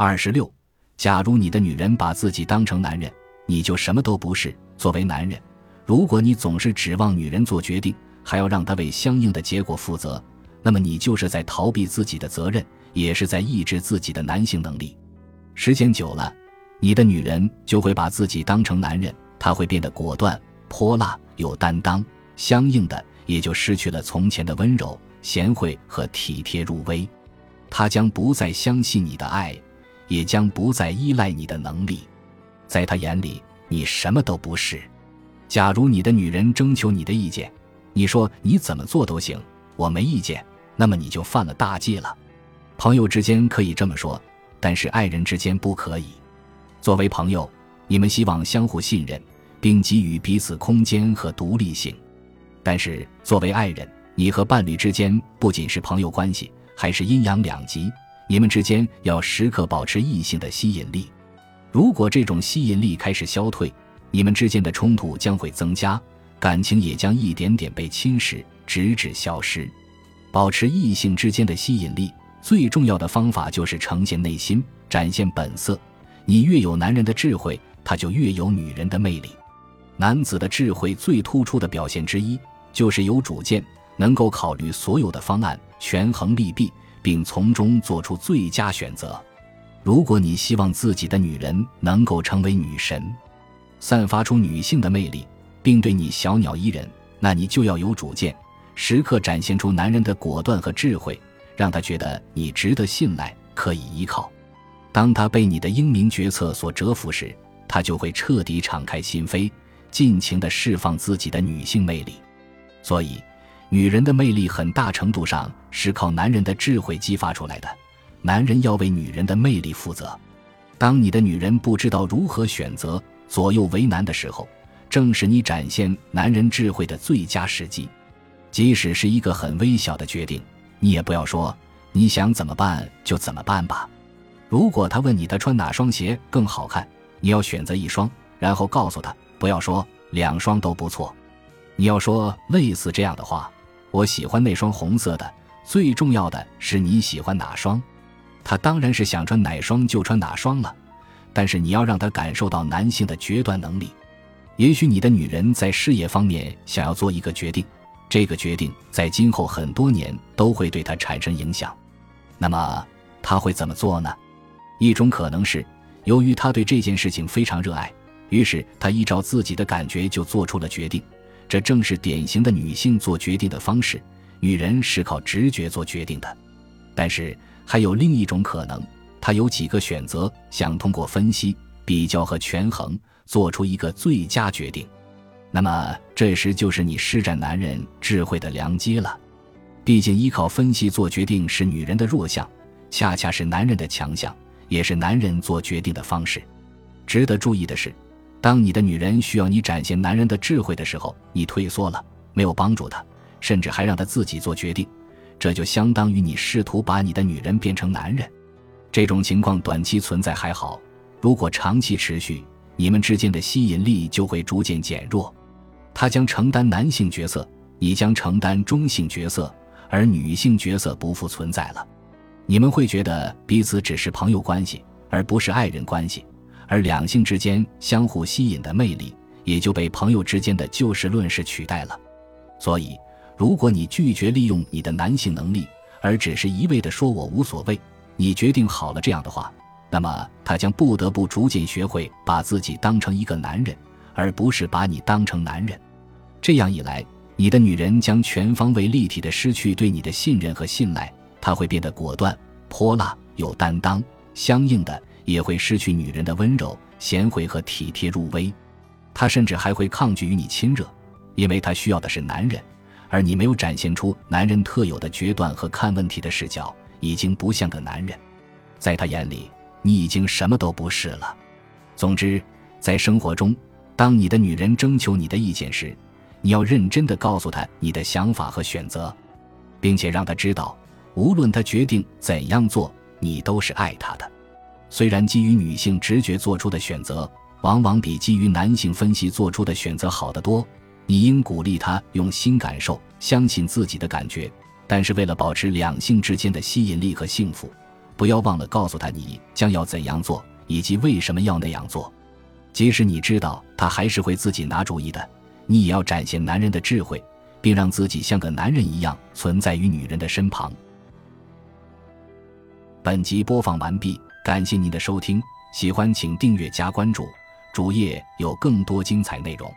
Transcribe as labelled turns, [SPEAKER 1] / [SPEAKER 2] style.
[SPEAKER 1] 二十六，假如你的女人把自己当成男人，你就什么都不是。作为男人，如果你总是指望女人做决定，还要让她为相应的结果负责，那么你就是在逃避自己的责任，也是在抑制自己的男性能力。时间久了，你的女人就会把自己当成男人，她会变得果断、泼辣、有担当，相应的也就失去了从前的温柔、贤惠和体贴入微。她将不再相信你的爱。也将不再依赖你的能力，在他眼里，你什么都不是。假如你的女人征求你的意见，你说你怎么做都行，我没意见，那么你就犯了大忌了。朋友之间可以这么说，但是爱人之间不可以。作为朋友，你们希望相互信任，并给予彼此空间和独立性；但是作为爱人，你和伴侣之间不仅是朋友关系，还是阴阳两极。你们之间要时刻保持异性的吸引力，如果这种吸引力开始消退，你们之间的冲突将会增加，感情也将一点点被侵蚀，直至消失。保持异性之间的吸引力，最重要的方法就是呈现内心，展现本色。你越有男人的智慧，他就越有女人的魅力。男子的智慧最突出的表现之一，就是有主见，能够考虑所有的方案，权衡利弊。并从中做出最佳选择。如果你希望自己的女人能够成为女神，散发出女性的魅力，并对你小鸟依人，那你就要有主见，时刻展现出男人的果断和智慧，让他觉得你值得信赖，可以依靠。当他被你的英明决策所折服时，他就会彻底敞开心扉，尽情地释放自己的女性魅力。所以。女人的魅力很大程度上是靠男人的智慧激发出来的，男人要为女人的魅力负责。当你的女人不知道如何选择，左右为难的时候，正是你展现男人智慧的最佳时机。即使是一个很微小的决定，你也不要说你想怎么办就怎么办吧。如果他问你他穿哪双鞋更好看，你要选择一双，然后告诉他，不要说两双都不错，你要说类似这样的话。我喜欢那双红色的。最重要的是你喜欢哪双？他当然是想穿哪双就穿哪双了。但是你要让他感受到男性的决断能力。也许你的女人在事业方面想要做一个决定，这个决定在今后很多年都会对她产生影响。那么她会怎么做呢？一种可能是，由于她对这件事情非常热爱，于是她依照自己的感觉就做出了决定。这正是典型的女性做决定的方式，女人是靠直觉做决定的。但是还有另一种可能，她有几个选择，想通过分析、比较和权衡，做出一个最佳决定。那么这时就是你施展男人智慧的良机了。毕竟依靠分析做决定是女人的弱项，恰恰是男人的强项，也是男人做决定的方式。值得注意的是。当你的女人需要你展现男人的智慧的时候，你退缩了，没有帮助她，甚至还让他自己做决定，这就相当于你试图把你的女人变成男人。这种情况短期存在还好，如果长期持续，你们之间的吸引力就会逐渐减弱。他将承担男性角色，你将承担中性角色，而女性角色不复存在了。你们会觉得彼此只是朋友关系，而不是爱人关系。而两性之间相互吸引的魅力，也就被朋友之间的就事论事取代了。所以，如果你拒绝利用你的男性能力，而只是一味的说我无所谓，你决定好了这样的话，那么他将不得不逐渐学会把自己当成一个男人，而不是把你当成男人。这样一来，你的女人将全方位立体的失去对你的信任和信赖，她会变得果断、泼辣、有担当，相应的。也会失去女人的温柔、贤惠和体贴入微，她甚至还会抗拒与你亲热，因为她需要的是男人，而你没有展现出男人特有的决断和看问题的视角，已经不像个男人，在他眼里，你已经什么都不是了。总之，在生活中，当你的女人征求你的意见时，你要认真的告诉她你的想法和选择，并且让她知道，无论她决定怎样做，你都是爱她的。虽然基于女性直觉做出的选择，往往比基于男性分析做出的选择好得多，你应鼓励他用心感受，相信自己的感觉。但是为了保持两性之间的吸引力和幸福，不要忘了告诉他你将要怎样做，以及为什么要那样做。即使你知道他还是会自己拿主意的，你也要展现男人的智慧，并让自己像个男人一样存在于女人的身旁。本集播放完毕，感谢您的收听，喜欢请订阅加关注，主页有更多精彩内容。